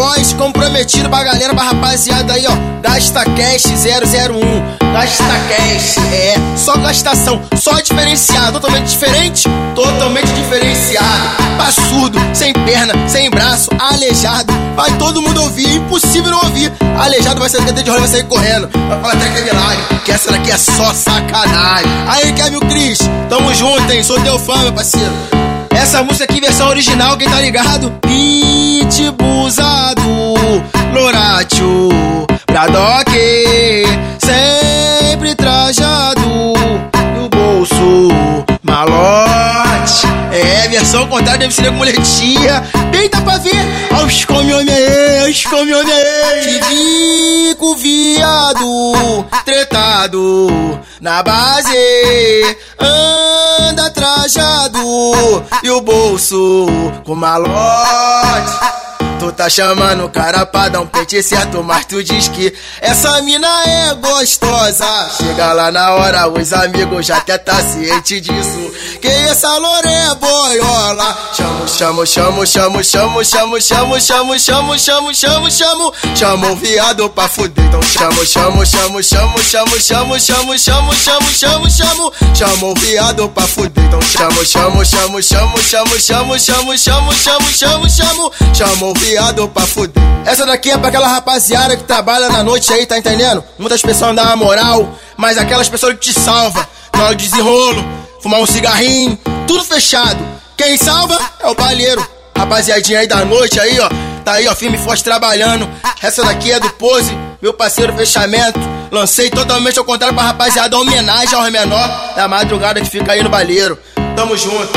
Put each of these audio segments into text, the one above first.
voz, comprometido pra galera, pra rapaziada aí, ó. Gasta Cash 001. Gasta Cash, é, só gastação, só diferenciado, totalmente diferente, totalmente diferenciado. Passudo, sem perna, sem braço, aleijado. Vai todo mundo ouvir, impossível não ouvir. Aleijado vai sair de rola, vai sair correndo. Vai falar até que é que essa daqui é só sacanagem. Aí, Kevin Cris, tamo junto, hein? Sou teu fã, meu parceiro. Essa música aqui, versão original, quem tá ligado? Pitbuzado, Loratio, Bradock, sempre trajado, no bolso, malote. É, versão contrária deve ser muletinha. Deita pra ver, aos homem aí. Te com viado, tretado, na base, anda trajado, e o bolso com malote. Tu tá chamando o cara pra dar um pente certo, mas tu diz que essa mina é gostosa. Chega lá na hora, os amigos já até tá ciente disso. Que essa lore é boiola. Chamo, chamo, chamo, chamo, chamo, chamo, chamo, chamo, chamo, chamo, chamo, chamo. Chamo um viado pra fuder. Então chamo, chamo, chamo, chamo, chamo, chamo, chamo, chamo, chamo, chamo, chamo. Chamo um viado pra fuder. Então chamo, chamo, chamo, chamo, chamo, chamo, chamo, chamo, chamo, chamo, chamo. Chamo um viado pra fuder. Essa daqui é pra aquela rapaziada que trabalha na noite aí, tá entendendo? Muitas pessoas dão uma moral, mas aquelas pessoas que te salva na hora do desenrolo, fumar um cigarrinho, tudo fechado. Quem salva é o balheiro. Rapaziadinha aí da noite aí, ó. Tá aí, ó, firme e forte trabalhando. Essa daqui é do Pose, meu parceiro fechamento. Lancei totalmente ao contrário pra rapaziada, homenagem ao menor da madrugada que fica aí no balheiro. Tamo junto.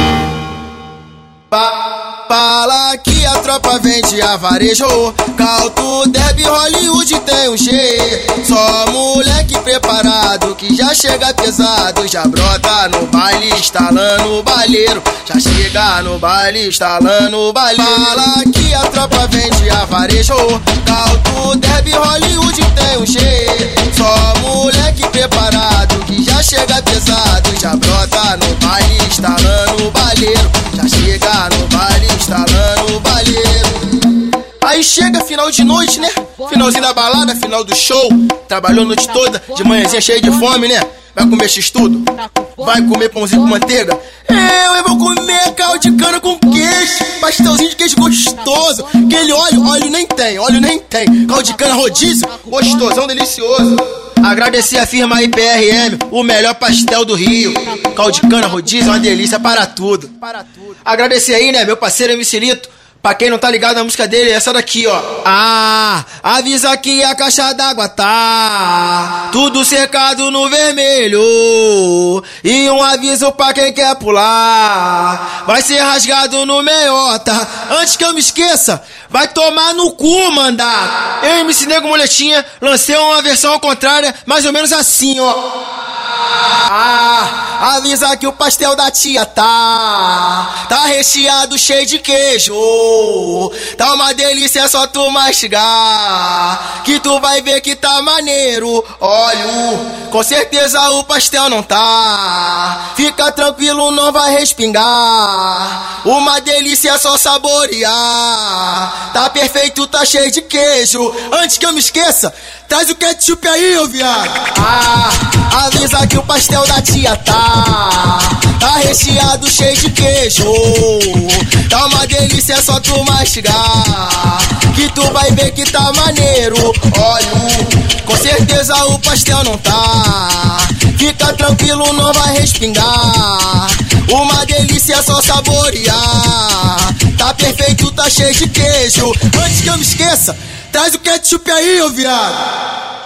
Pa fala que a tropa vende a varejo. Calto, Deb, Hollywood tem um G. Só moleque preparado que já chega pesado. Já brota no baile, instalando o balheiro. Já chega no baile, instalando o balheiro. Fala que a tropa vende a varejo. Calto, Deb, Hollywood tem um G. Só moleque preparado que já chega pesado. Já brota no baile, instalando o balheiro. Já chega no baile. Chega final de noite, né? Finalzinho da balada, final do show. Trabalhou a noite toda, de manhãzinha cheio de fome, né? Vai comer x-tudo? Vai comer pãozinho com manteiga? Eu, eu vou comer caldo de cana com queijo. Pastelzinho de queijo gostoso. Aquele óleo, óleo nem tem, óleo nem tem. Caldo de cana rodízio, gostosão, delicioso. Agradecer a firma IPRM, o melhor pastel do Rio. Caldo de cana rodízio é uma delícia para tudo. Agradecer aí, né, meu parceiro MC Lito. Pra quem não tá ligado na música dele, é essa daqui, ó. Ah, avisa que a caixa d'água tá tudo cercado no vermelho. E um aviso pra quem quer pular. Vai ser rasgado no meiota. Antes que eu me esqueça, vai tomar no cu, mandar. Eu, MC Nego Moletinha, lancei uma versão ao contrário, mais ou menos assim, ó. Ah, avisa que o pastel da tia tá Tá recheado, cheio de queijo. Tá uma delícia, só tu mastigar Que tu vai ver que tá maneiro. Olha, com certeza o pastel não tá. Fica tranquilo, não vai respingar. Uma delícia, só saborear. Tá perfeito, tá cheio de queijo. Antes que eu me esqueça Traz o ketchup aí, ô viado. Ah, avisa que o pastel da tia tá. Tá recheado, cheio de queijo. Tá uma delícia, é só tu mastigar. Que tu vai ver que tá maneiro. Olha, com certeza o pastel não tá. Fica tranquilo, não vai respingar. Uma delícia, é só saborear. Tá perfeito, tá cheio de queijo. Antes que eu me esqueça. Traz o ketchup aí, ô viado.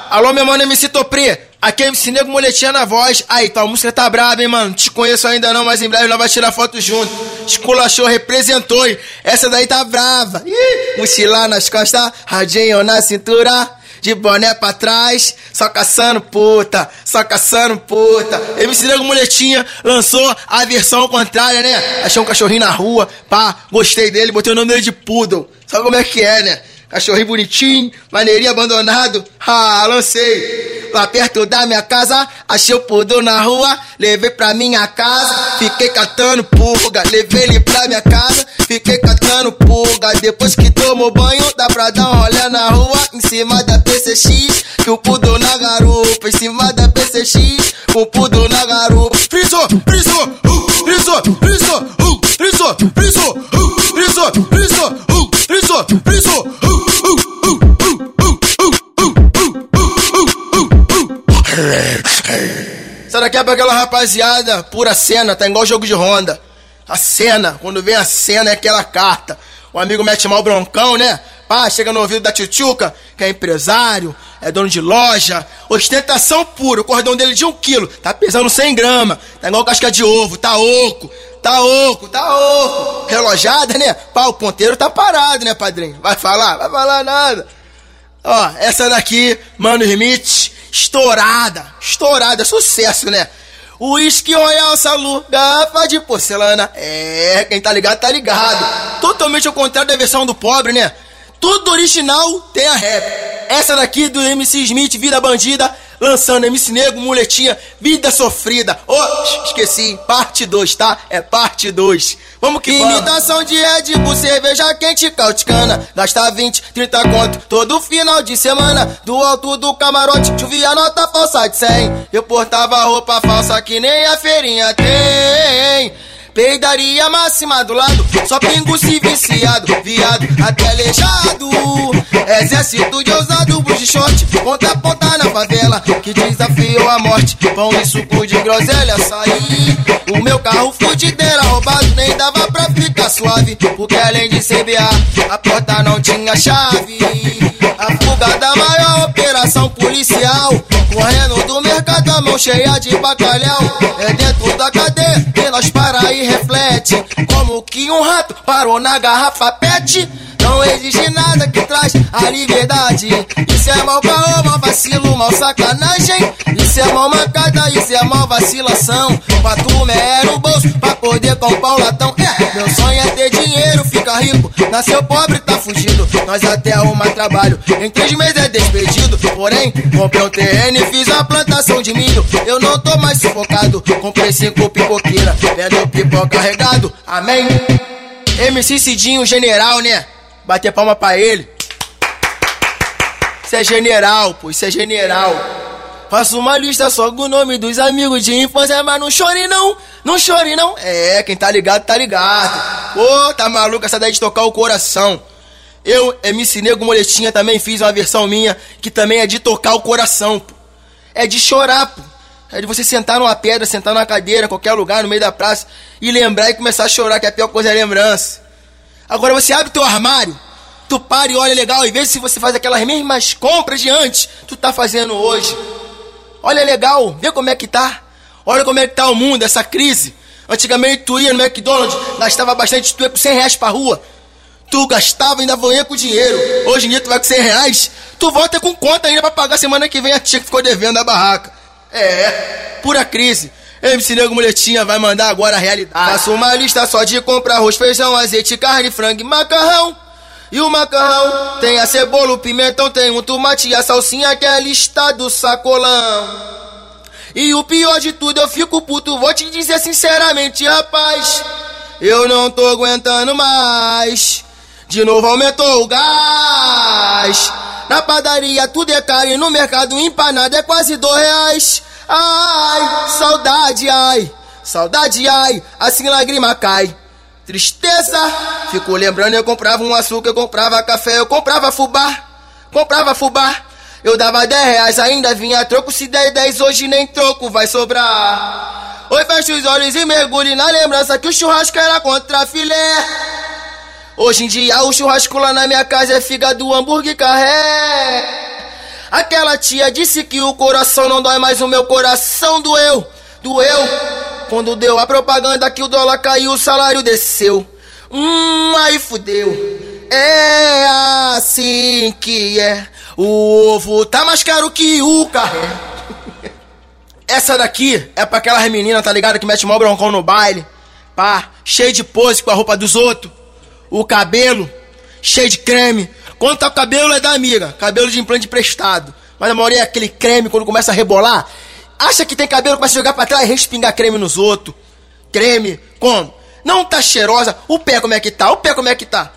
Alô, meu mano MC Topri. Aqui é MC Nego Moletinha na voz. Aí, tá, a música tá braba, hein, mano. Te conheço ainda não, mas em breve nós vamos tirar foto junto. Esculachou, representou, hein. Essa daí tá brava. Ih, mochila nas costas, radinho na cintura. De boné pra trás, só caçando puta, só caçando puta. MC Nego Moletinha lançou a versão contrária, né? Achei um cachorrinho na rua, pá, gostei dele, botei o nome dele de Poodle. Sabe como é que é, né? Cachorrinho bonitinho, maneirinho abandonado. Ah, lancei. Lá perto da minha casa, achei o pudor na rua. Levei pra minha casa, fiquei catando pulga. Levei ele pra minha casa, fiquei catando pulga. Depois que tomou banho, dá pra dar um rolê na rua. Em cima da PCX, que o pudor na garupa. Em cima da PCX, com o pudor na garupa. Frisou, frisou, uh, frisou, frisou, uh, frisou, frisou, uh, frisou, frisou, uh, frisou, frisou. Essa daqui é pra aquela rapaziada, pura cena, tá igual jogo de Honda. A cena, quando vem a cena é aquela carta. O amigo mete mal broncão, né? Pá, chega no ouvido da tchutchuca, que é empresário, é dono de loja, ostentação pura, o cordão dele de um quilo, tá pesando 100 gramas, tá igual casca de ovo, tá oco, tá oco, tá oco. Relojada, né? Pá, o ponteiro tá parado, né, padrinho? Vai falar? Vai falar nada. Ó, essa daqui, Mano Smith, estourada, estourada, sucesso, né? Whisky Royal Salu, garrafa de porcelana. É, quem tá ligado, tá ligado. Totalmente ao contrário da versão do pobre, né? Tudo original tem a rap. Essa daqui do MC Smith, Vida Bandida, lançando MC Negro, Muletinha, Vida Sofrida. Oh, esqueci, parte 2, tá? É parte 2. Vamos que Imitação de Red Bull, cerveja quente, cauticana. Gasta 20, 30 conto todo final de semana. Do alto do camarote, chovia nota falsa de 100. Eu portava roupa falsa que nem a feirinha tem. Peidaria máxima do lado, só pingo se viciado, viado até aleijado. Exército de ousado, short, ponta a ponta na favela, que desafiou a morte. Pão e suco de groselha, saí. O meu carro fudideira roubado, nem dava pra ficar suave, porque além de CBA, a porta não tinha chave. A fuga da maior operação policial, mão cheia de bacalhau. É dentro da cadeia que nós para e reflete. Como que um rato parou na garrafa pet? Não existe nada que traz a liberdade. Isso é mal caô, mal vacilo, mal sacanagem. Isso é mal mancada, isso é mal vacilação. Pra tu é no bolso, pra poder comprar o latão. É, meu sonho é ter dinheiro, rico. Nasceu pobre, tá fugido. Nós até arruma trabalho. Em três meses é despedido. Porém, comprei um terreno e fiz a plantação de milho. Eu não tô mais sufocado. Comprei cinco pipoqueiras, vendo pipoca carregado. Amém? MC Cidinho, general, né? Bater palma pra ele. Isso é general, pô, isso é general. Faço uma lista só com o nome dos amigos de infância, mas não chore não, não chore não. É, quem tá ligado, tá ligado. Pô, tá maluco essa daí de tocar o coração. Eu, MC Nego Moletinha, também fiz uma versão minha que também é de tocar o coração, pô. É de chorar, pô. É de você sentar numa pedra, sentar numa cadeira, qualquer lugar, no meio da praça, e lembrar e começar a chorar, que a pior coisa é a lembrança. Agora você abre teu armário, tu para e olha legal e vê se você faz aquelas mesmas compras de antes, tu tá fazendo hoje. Olha legal, vê como é que tá. Olha como é que tá o mundo, essa crise. Antigamente tu ia no McDonald's, gastava bastante, tu ia com 100 reais pra rua. Tu gastava e ainda ia com dinheiro. Hoje em dia tu vai com 100 reais, tu volta com conta ainda pra pagar semana que vem a tia que ficou devendo na barraca. É, pura crise. MC Nego Muletinha vai mandar agora a realidade. Faço uma lista só de comprar arroz, feijão, azeite, carne, frango e macarrão. E o macarrão tem a cebola, o pimentão, tem um tomate e a salsinha que é a lista do sacolão. E o pior de tudo, eu fico puto, vou te dizer sinceramente, rapaz. Eu não tô aguentando mais. De novo aumentou o gás. Na padaria tudo é caro e no mercado empanado é quase dois reais. Ai, saudade, ai, saudade, ai, assim lágrima cai. Tristeza, ficou lembrando, eu comprava um açúcar, eu comprava café, eu comprava fubá, comprava fubá. Eu dava 10 reais, ainda vinha troco, se der 10 hoje nem troco vai sobrar. Oi, fecha os olhos e mergulhe na lembrança que o churrasco era contra filé. Hoje em dia o churrasco lá na minha casa é fígado, hambúrguer carré. Aquela tia disse que o coração não dói, mas o meu coração doeu. Doeu. Quando deu a propaganda que o dólar caiu, o salário desceu. Hum, aí fudeu. É assim que é. O ovo tá mais caro que o carré. Essa daqui é pra aquelas meninas, tá ligado? Que mete mó broncão no baile. Pá, cheio de pose com a roupa dos outros. O cabelo cheio de creme Quando tá o cabelo é da amiga, cabelo de implante prestado. Mas a maioria é aquele creme quando começa a rebolar. Acha que tem cabelo, começa a jogar pra trás e respingar creme nos outros. Creme, como? Não tá cheirosa. O pé como é que tá? O pé como é que tá?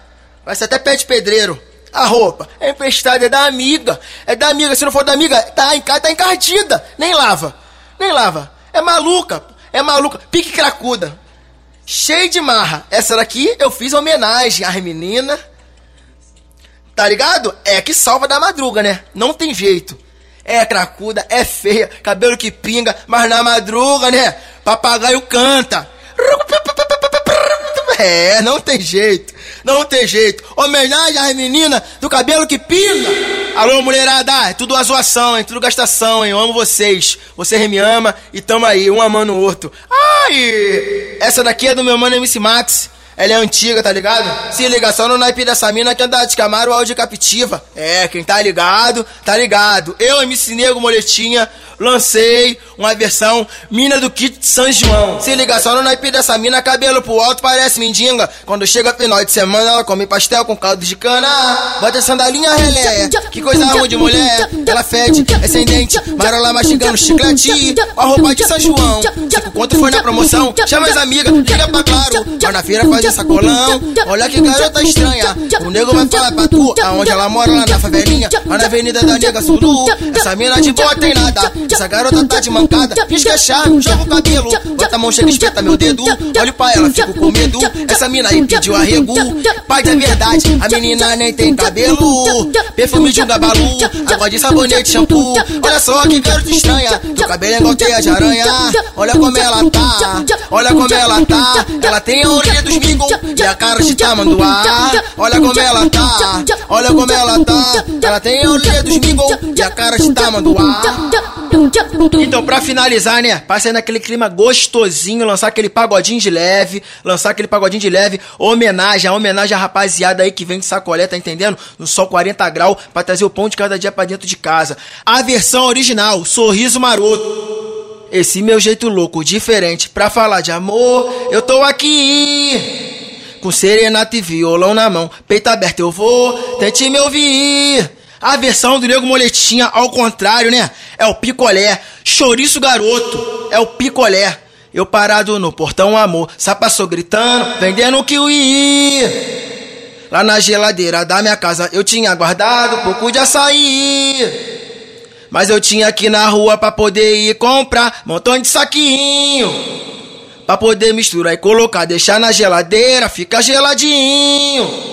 Vai ser até pé de pedreiro. A roupa é emprestada, é da amiga. É da amiga. Se não for da amiga, tá, tá encardida. Nem lava. Nem lava. É maluca. É maluca. Pique cracuda. Cheio de marra. Essa daqui eu fiz homenagem às meninas. Tá ligado? É que salva da madruga, né? Não tem jeito. É cracuda, é feia, cabelo que pinga, mas na madruga, né? Papagaio canta. É, não tem jeito. Não tem jeito. Homenagem às meninas do cabelo que pinga. Alô, mulherada, é tudo a zoação, hein? Tudo gastação, hein? Eu amo vocês. Vocês me ama e tamo aí, um amando o outro. Ai! Essa daqui é do meu mano MC Max. Ela é antiga, tá ligado? Se liga só no naipe dessa mina que anda de Camaro ou Captiva. É, quem tá ligado, tá ligado. Eu, MC Nego Moletinha, lancei uma versão mina do kit de São João. Se liga só no naipe dessa mina, cabelo pro alto parece mendiga. Quando chega final de semana, ela come pastel com caldo de cana. Bota sandalinha relé, que coisa ruim de mulher. Ela fede, é sem dente, marola mastigando chiclete. Com a roupa de São João. Conto foi na promoção, chama as amigas, liga pra claro. Vai na feira fazer sacolão. Olha que garota estranha. O nego vai falar pra tu, aonde ela mora lá na favelinha. Lá na avenida da Nega Suru. Essa mina de boa tem nada. Essa garota tá de mancada, chave, joga o cabelo. Bota a mão, chega, espeta meu dedo. Olho pra ela, fico com medo. Essa mina aí pediu arrego. Pai da verdade, a menina nem tem cabelo. Perfume de um gabalu, água de sabonete, shampoo. Olha só que garota estranha. Teu cabelo é igual teia de aranha. Olha como ela tá, olha como ela tá. Ela tem a orelha dos e a cara de tamanduá. Olha como ela tá, olha como ela tá. Ela tem a orelha dos mingos e a cara de tamanduá. Então, pra finalizar, né? Sair naquele clima gostosinho, lançar aquele pagodinho de leve, lançar aquele pagodinho de leve, homenagem, a homenagem à rapaziada aí que vem de sacolé, tá entendendo? No sol 40 graus, pra trazer o pão de cada dia pra dentro de casa. A versão original, Sorriso Maroto. Esse meu jeito louco, diferente, pra falar de amor, eu tô aqui. Com serenata e violão na mão, peito aberto eu vou, tente me ouvir. A versão do Nego Moletinha, ao contrário, né? É o picolé. Chouriço garoto, é o picolé. Eu parado no portão, amor, sapassou gritando, vendendo kiwi. Lá na geladeira da minha casa eu tinha guardado pouco de açaí. Mas eu tinha aqui na rua pra poder ir comprar montão de saquinho. Pra poder misturar e colocar, deixar na geladeira, fica geladinho.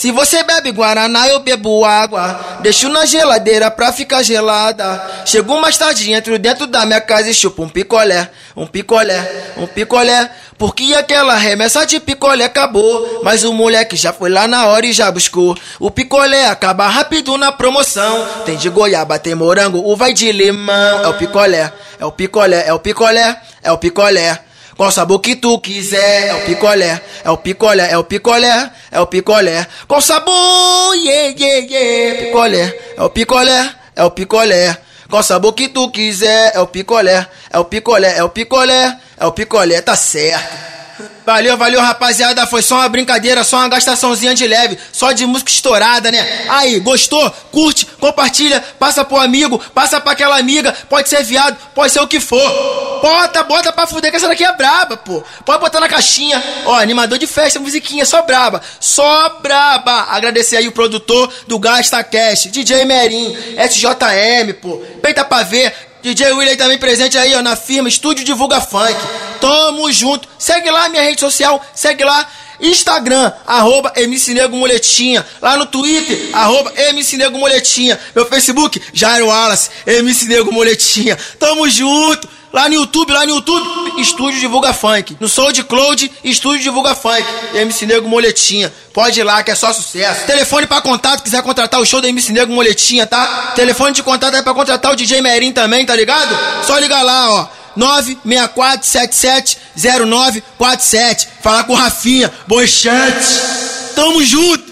Se você bebe guaraná, eu bebo água. Deixo na geladeira pra ficar gelada. Chego mais tarde, entro dentro da minha casa e chupo um picolé, um picolé, um picolé. Porque aquela remessa de picolé acabou. Mas o moleque já foi lá na hora e já buscou. O picolé acaba rápido na promoção. Tem de goiaba, tem morango, uva e de limão. É o picolé, é o picolé, é o picolé, é o picolé. Qual sabor que tu quiser, é o picolé, é o picolé, é o picolé, é o picolé. Qual sabor, yeah, yeah, yeah, picolé, é o picolé, é o picolé. Qual sabor que tu quiser, é o picolé, é o picolé, é o picolé, é o picolé, tá certo. Valeu, valeu, rapaziada. Foi só uma brincadeira, só uma gastaçãozinha de leve, só de música estourada, né? Aí, gostou? Curte, compartilha, passa pro amigo, passa pra aquela amiga. Pode ser viado, pode ser o que for. Bota, bota pra fuder que essa daqui é braba, pô. Pode botar na caixinha. Ó, animador de festa, musiquinha, só braba. Só braba. Agradecer aí o produtor do Gasta Cash, DJ Merim, SJM, pô. Peita pra ver. DJ William também presente aí, ó, na firma Estúdio Divulga Funk. Tamo junto. Segue lá minha rede social, segue lá. Instagram, arroba MC Nego Moletinha. Lá no Twitter, arroba MC Nego Moletinha. Meu Facebook, Jairo Wallace, MC Nego Moletinha. Tamo junto. Lá no YouTube, lá no YouTube, Estúdio Divulga Funk. No SoundCloud, Estúdio Divulga Funk. MC Nego Moletinha. Pode ir lá que é só sucesso. Telefone pra contato, quiser contratar o show da MC Nego Moletinha, tá? Telefone de contato é pra contratar o DJ Merim também, tá ligado? Só ligar lá, ó. 964770947. Falar com o Rafinha, bochante. Tamo junto!